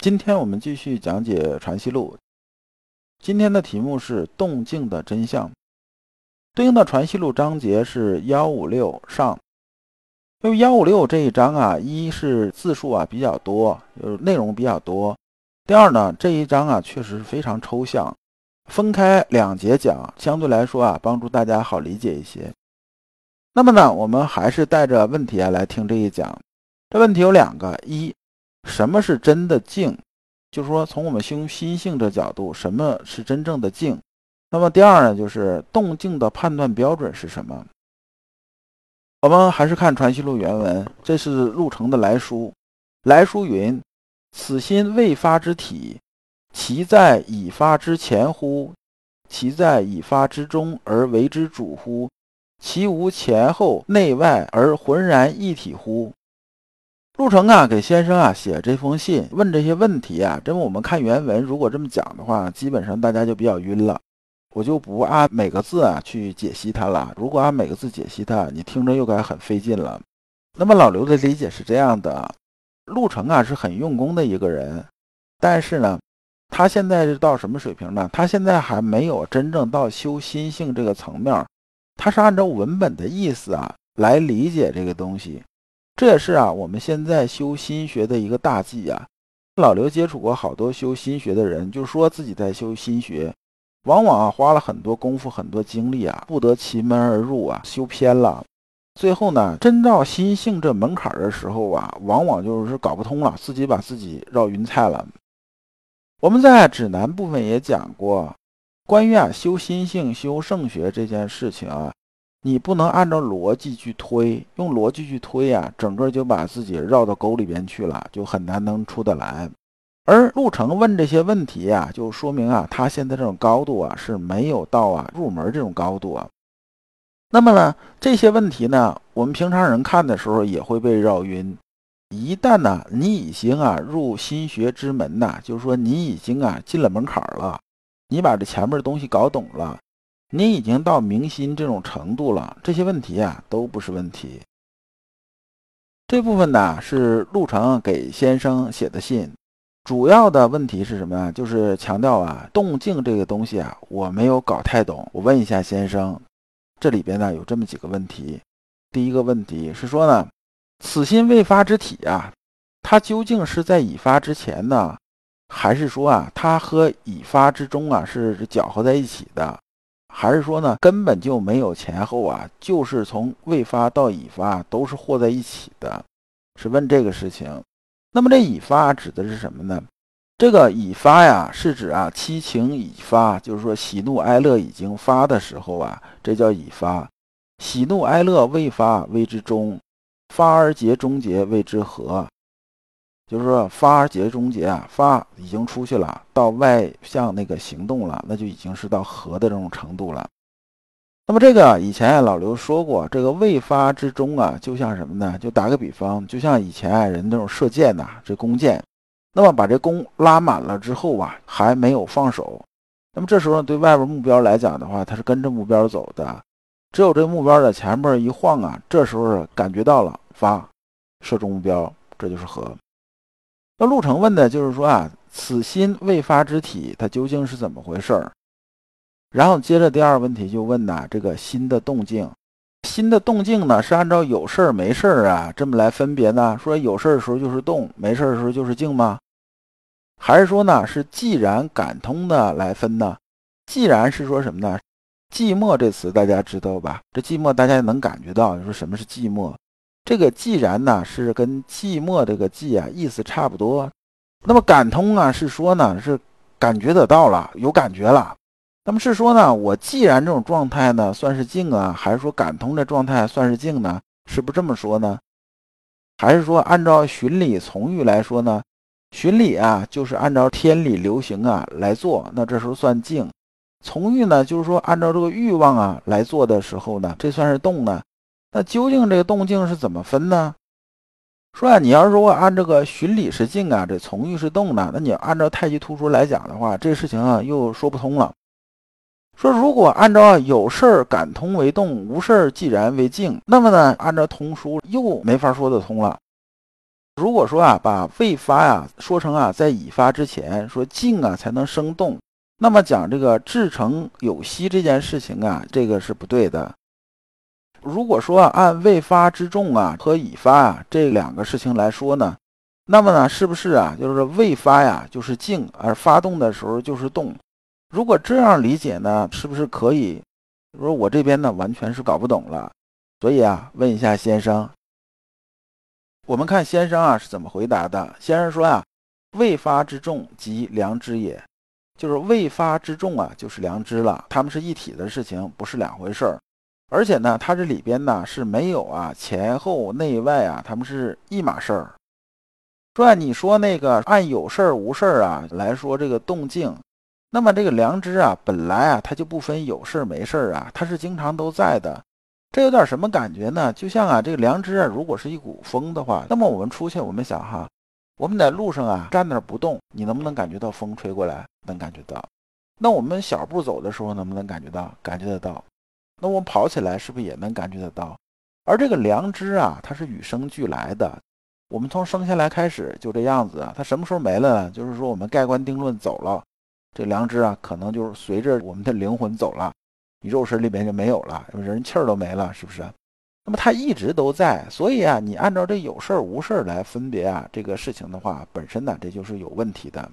今天我们继续讲解《传习录》，今天的题目是“动静的真相”，对应的《传习录》章节是幺五六上。因为幺五六这一章啊，一是字数啊比较多，就是内容比较多；第二呢，这一章啊确实是非常抽象，分开两节讲，相对来说啊帮助大家好理解一些。那么呢，我们还是带着问题啊来听这一讲。这问题有两个：一。什么是真的静？就是说，从我们修心性的角度，什么是真正的静？那么第二呢，就是动静的判断标准是什么？我们还是看《传习录》原文，这是陆程的来书。来书云：“此心未发之体，其在已发之前乎？其在已发之中而为之主乎？其无前后内外而浑然一体乎？”陆程啊，给先生啊写这封信，问这些问题啊。这么我们看原文，如果这么讲的话，基本上大家就比较晕了。我就不按每个字啊去解析它了。如果按每个字解析它，你听着又该很费劲了。那么老刘的理解是这样的：陆程啊是很用功的一个人，但是呢，他现在是到什么水平呢？他现在还没有真正到修心性这个层面，他是按照文本的意思啊来理解这个东西。这也是啊，我们现在修心学的一个大忌啊。老刘接触过好多修心学的人，就说自己在修心学，往往啊花了很多功夫、很多精力啊，不得其门而入啊，修偏了。最后呢，真到心性这门槛的时候啊，往往就是搞不通了，自己把自己绕晕菜了。我们在指南部分也讲过，关于啊修心性、修圣学这件事情啊。你不能按照逻辑去推，用逻辑去推呀，整个就把自己绕到沟里边去了，就很难能出得来。而陆程问这些问题呀，就说明啊，他现在这种高度啊是没有到啊入门这种高度啊。那么呢，这些问题呢，我们平常人看的时候也会被绕晕。一旦呢，你已经啊入心学之门呐，就是说你已经啊进了门槛了，你把这前面的东西搞懂了。你已经到明心这种程度了，这些问题啊都不是问题。这部分呢是陆程给先生写的信，主要的问题是什么呀？就是强调啊动静这个东西啊我没有搞太懂。我问一下先生，这里边呢有这么几个问题。第一个问题是说呢，此心未发之体啊，它究竟是在已发之前呢，还是说啊它和已发之中啊是搅和在一起的？还是说呢，根本就没有前后啊，就是从未发到已发都是和在一起的，是问这个事情。那么这已发指的是什么呢？这个已发呀，是指啊七情已发，就是说喜怒哀乐已经发的时候啊，这叫已发。喜怒哀乐未发谓之中，发而结终结谓之和。就是说，发而结终结啊，发已经出去了，到外向那个行动了，那就已经是到和的这种程度了。那么这个以前老刘说过，这个未发之中啊，就像什么呢？就打个比方，就像以前人那种射箭呐，这弓箭，那么把这弓拉满了之后啊，还没有放手，那么这时候对外边目标来讲的话，它是跟着目标走的，只有这目标在前面一晃啊，这时候感觉到了发，射中目标，这就是和。那陆程问的就是说啊，此心未发之体，它究竟是怎么回事儿？然后接着第二个问题就问呐，这个心的动静，心的动静呢，是按照有事儿没事儿啊这么来分别呢？说有事儿的时候就是动，没事儿的时候就是静吗？还是说呢，是既然感通的来分呢？既然是说什么呢？寂寞这词大家知道吧？这寂寞大家能感觉到，你说什么是寂寞？这个既然呢是跟寂寞这个寂啊意思差不多，那么感通啊是说呢是感觉得到了有感觉了，那么是说呢我既然这种状态呢算是静啊，还是说感通的状态算是静呢？是不是这么说呢？还是说按照循理从欲来说呢？循理啊，就是按照天理流行啊来做，那这时候算静；从欲呢，就是说按照这个欲望啊来做的时候呢，这算是动呢。那究竟这个动静是怎么分呢？说啊，你要是说按这个循理是静啊，这从欲是动呢，那你按照太极图说来讲的话，这事情啊又说不通了。说如果按照有事儿感通为动，无事儿既然为静，那么呢，按照通书又没法说得通了。如果说啊，把未发呀说成啊，在已发之前说静啊才能生动，那么讲这个至诚有息这件事情啊，这个是不对的。如果说按未发之重啊和已发啊这两个事情来说呢，那么呢，是不是啊，就是未发呀就是静，而发动的时候就是动？如果这样理解呢，是不是可以？说我这边呢完全是搞不懂了，所以啊，问一下先生。我们看先生啊是怎么回答的。先生说啊，未发之众即良知也，就是未发之众啊，就是良知了。他们是一体的事情，不是两回事儿。而且呢，它这里边呢是没有啊前后内外啊，他们是一码事儿。说啊，你说那个按有事儿无事儿啊来说这个动静，那么这个良知啊本来啊它就不分有事儿没事儿啊，它是经常都在的。这有点什么感觉呢？就像啊，这个良知啊，如果是一股风的话，那么我们出去，我们想哈，我们在路上啊，站那儿不动，你能不能感觉到风吹过来？能感觉到。那我们小步走的时候，能不能感觉到？感觉得到。那我跑起来是不是也能感觉得到？而这个良知啊，它是与生俱来的。我们从生下来开始就这样子啊，它什么时候没了呢？就是说我们盖棺定论走了，这良知啊，可能就是随着我们的灵魂走了。你肉身里边就没有了，人气儿都没了，是不是？那么它一直都在，所以啊，你按照这有事儿无事儿来分别啊这个事情的话，本身呢这就是有问题的。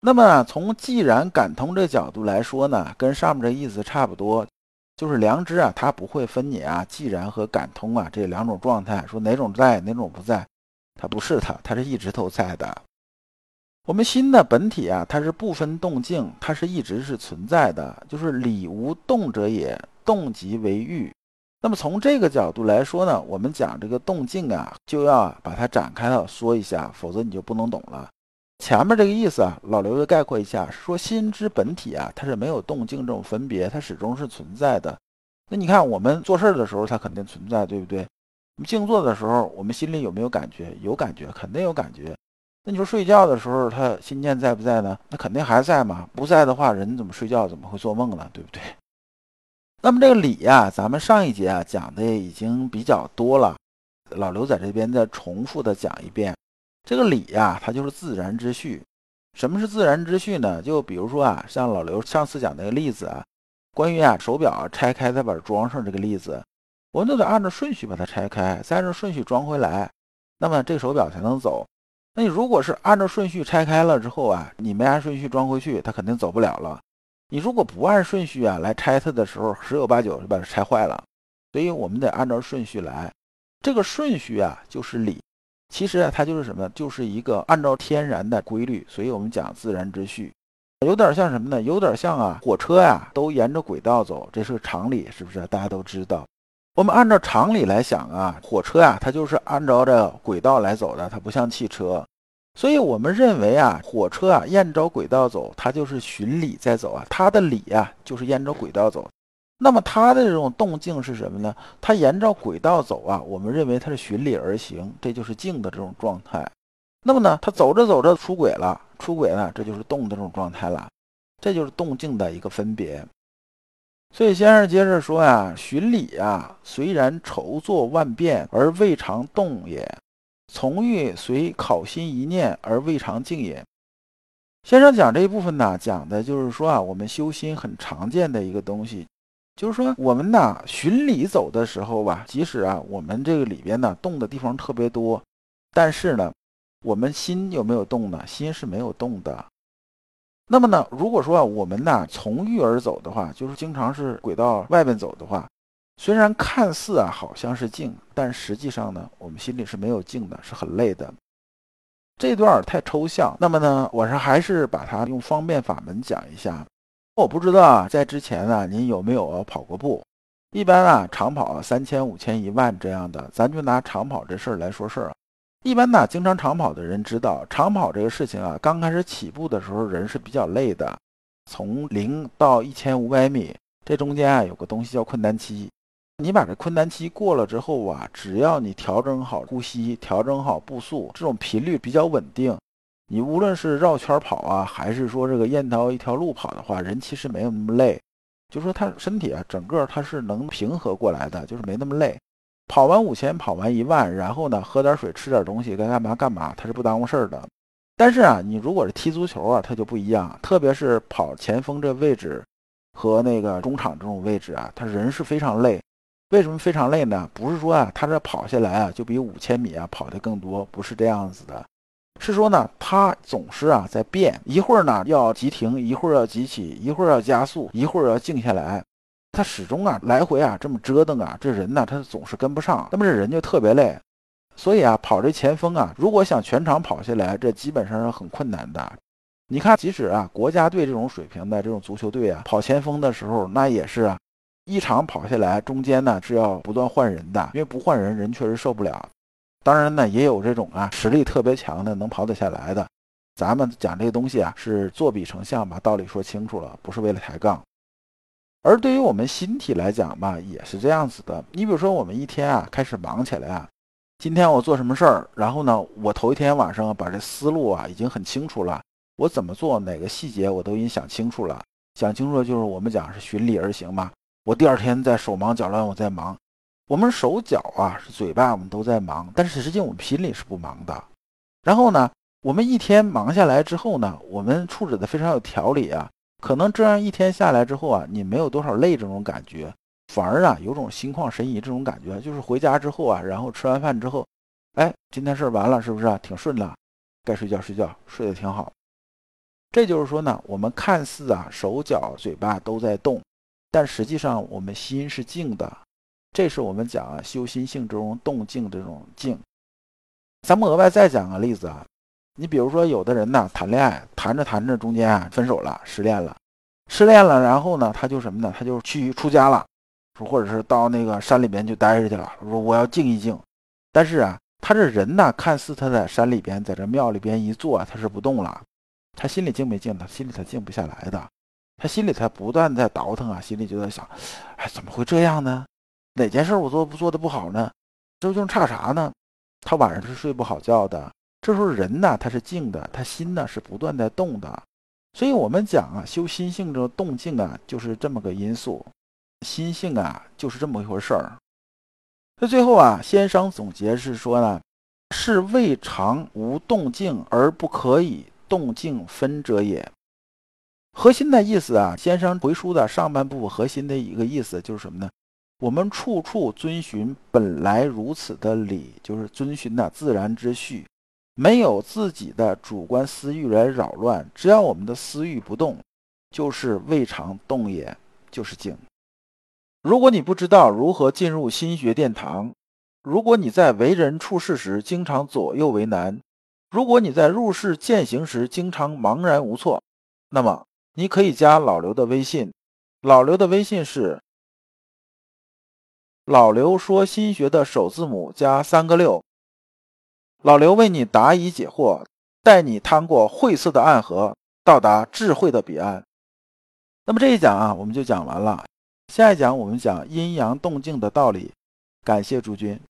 那么从既然感通这角度来说呢，跟上面这意思差不多，就是良知啊，它不会分你啊既然和感通啊这两种状态，说哪种在哪种不在，它不是它，它是一直都在的。我们心的本体啊，它是不分动静，它是一直是存在的，就是理无动者也，动即为欲。那么从这个角度来说呢，我们讲这个动静啊，就要把它展开了说一下，否则你就不能懂了。前面这个意思啊，老刘就概括一下，说心之本体啊，它是没有动静这种分别，它始终是存在的。那你看我们做事儿的时候，它肯定存在，对不对？我们静坐的时候，我们心里有没有感觉？有感觉，肯定有感觉。那你说睡觉的时候，他心念在不在呢？那肯定还在嘛。不在的话，人怎么睡觉？怎么会做梦呢？对不对？那么这个理呀，咱们上一节啊讲的已经比较多了，老刘在这边再重复的讲一遍。这个理呀，它就是自然之序。什么是自然之序呢？就比如说啊，像老刘上次讲那个例子啊，关于啊手表拆开再把它装上这个例子，我们都得按照顺序把它拆开，再按照顺序装回来，那么这个手表才能走。那你如果是按照顺序拆开了之后啊，你没按顺序装回去，它肯定走不了了。你如果不按顺序啊来拆它的时候，十有八九就把它拆坏了。所以我们得按照顺序来。这个顺序啊就是理，其实啊它就是什么？就是一个按照天然的规律。所以我们讲自然之序，有点像什么呢？有点像啊火车呀都沿着轨道走，这是个常理，是不是？大家都知道。我们按照常理来想啊，火车呀，它就是按照这轨道来走的，它不像汽车，所以我们认为啊，火车啊沿着轨道走，它就是循理在走啊，它的理啊就是沿着轨道走。那么它的这种动静是什么呢？它沿着轨道走啊，我们认为它是循理而行，这就是静的这种状态。那么呢，它走着走着出轨了，出轨呢，这就是动的这种状态了，这就是动静的一个分别。所以先生接着说呀：“循理呀，虽然筹作万变而未尝动也；从欲随考心一念而未尝静也。”先生讲这一部分呢，讲的就是说啊，我们修心很常见的一个东西，就是说我们呢循理走的时候吧，即使啊我们这个里边呢动的地方特别多，但是呢，我们心有没有动呢？心是没有动的。那么呢，如果说，我们呢从欲而走的话，就是经常是轨道外边走的话，虽然看似啊好像是静，但实际上呢，我们心里是没有静的，是很累的。这段太抽象，那么呢，我是还是把它用方便法门讲一下。我不知道啊，在之前呢，您有没有跑过步？一般啊，长跑三千、五千、一万这样的，咱就拿长跑这事儿来说事儿。一般呢，经常长跑的人知道，长跑这个事情啊，刚开始起步的时候人是比较累的。从零到一千五百米，这中间啊有个东西叫困难期。你把这困难期过了之后啊，只要你调整好呼吸，调整好步速，这种频率比较稳定，你无论是绕圈跑啊，还是说这个沿条一条路跑的话，人其实没有那么累。就说他身体啊，整个他是能平和过来的，就是没那么累。跑完五千，跑完一万，然后呢，喝点水，吃点东西，该干嘛干嘛，他是不耽误事儿的。但是啊，你如果是踢足球啊，他就不一样，特别是跑前锋这位置和那个中场这种位置啊，他人是非常累。为什么非常累呢？不是说啊，他这跑下来啊，就比五千米啊跑的更多，不是这样子的，是说呢，他总是啊在变，一会儿呢要急停，一会儿要急起，一会儿要加速，一会儿要静下来。他始终啊来回啊这么折腾啊，这人呢他总是跟不上，那么这人就特别累。所以啊，跑这前锋啊，如果想全场跑下来，这基本上是很困难的。你看，即使啊国家队这种水平的这种足球队啊，跑前锋的时候，那也是啊一场跑下来，中间呢是要不断换人的，因为不换人，人确实受不了。当然呢，也有这种啊实力特别强的能跑得下来的。咱们讲这个东西啊，是作比成像，把道理说清楚了，不是为了抬杠。而对于我们心体来讲吧，也是这样子的。你比如说，我们一天啊开始忙起来啊，今天我做什么事儿，然后呢，我头一天晚上把这思路啊已经很清楚了，我怎么做，哪个细节我都已经想清楚了。想清楚了就是我们讲是循理而行嘛。我第二天在手忙脚乱，我在忙。我们手脚啊是嘴巴，我们都在忙，但是实际我们心里是不忙的。然后呢，我们一天忙下来之后呢，我们处置的非常有条理啊。可能这样一天下来之后啊，你没有多少累这种感觉，反而啊有种心旷神怡这种感觉。就是回家之后啊，然后吃完饭之后，哎，今天事儿完了，是不是挺顺的？该睡觉睡觉，睡得挺好。这就是说呢，我们看似啊手脚嘴巴都在动，但实际上我们心是静的。这是我们讲啊修心性这种动静这种静。咱们额外再讲个例子啊。你比如说，有的人呢谈恋爱，谈着谈着中间啊分手了，失恋了，失恋了，然后呢他就什么呢？他就去出家了，说或者是到那个山里边就待着去了。说我要静一静，但是啊，他这人呢，看似他在山里边，在这庙里边一坐，他是不动了，他心里静没静？他心里他静不下来的，他心里他不断在倒腾啊，心里就在想，哎，怎么会这样呢？哪件事我做不做的不好呢？究竟差啥呢？他晚上是睡不好觉的。这时候人呢，他是静的，他心呢是不断在动的，所以我们讲啊，修心性这个动静啊，就是这么个因素，心性啊就是这么一回事儿。那最后啊，先生总结是说呢，是未尝无动静而不可以动静分者也。核心的意思啊，先生回书的上半部核心的一个意思就是什么呢？我们处处遵循本来如此的理，就是遵循的自然之序。没有自己的主观私欲来扰乱，只要我们的私欲不动，就是未尝动也，就是静。如果你不知道如何进入心学殿堂，如果你在为人处事时经常左右为难，如果你在入世践行时经常茫然无措，那么你可以加老刘的微信。老刘的微信是老刘说心学的首字母加三个六。老刘为你答疑解惑，带你趟过晦涩的暗河，到达智慧的彼岸。那么这一讲啊，我们就讲完了。下一讲我们讲阴阳动静的道理。感谢诸君。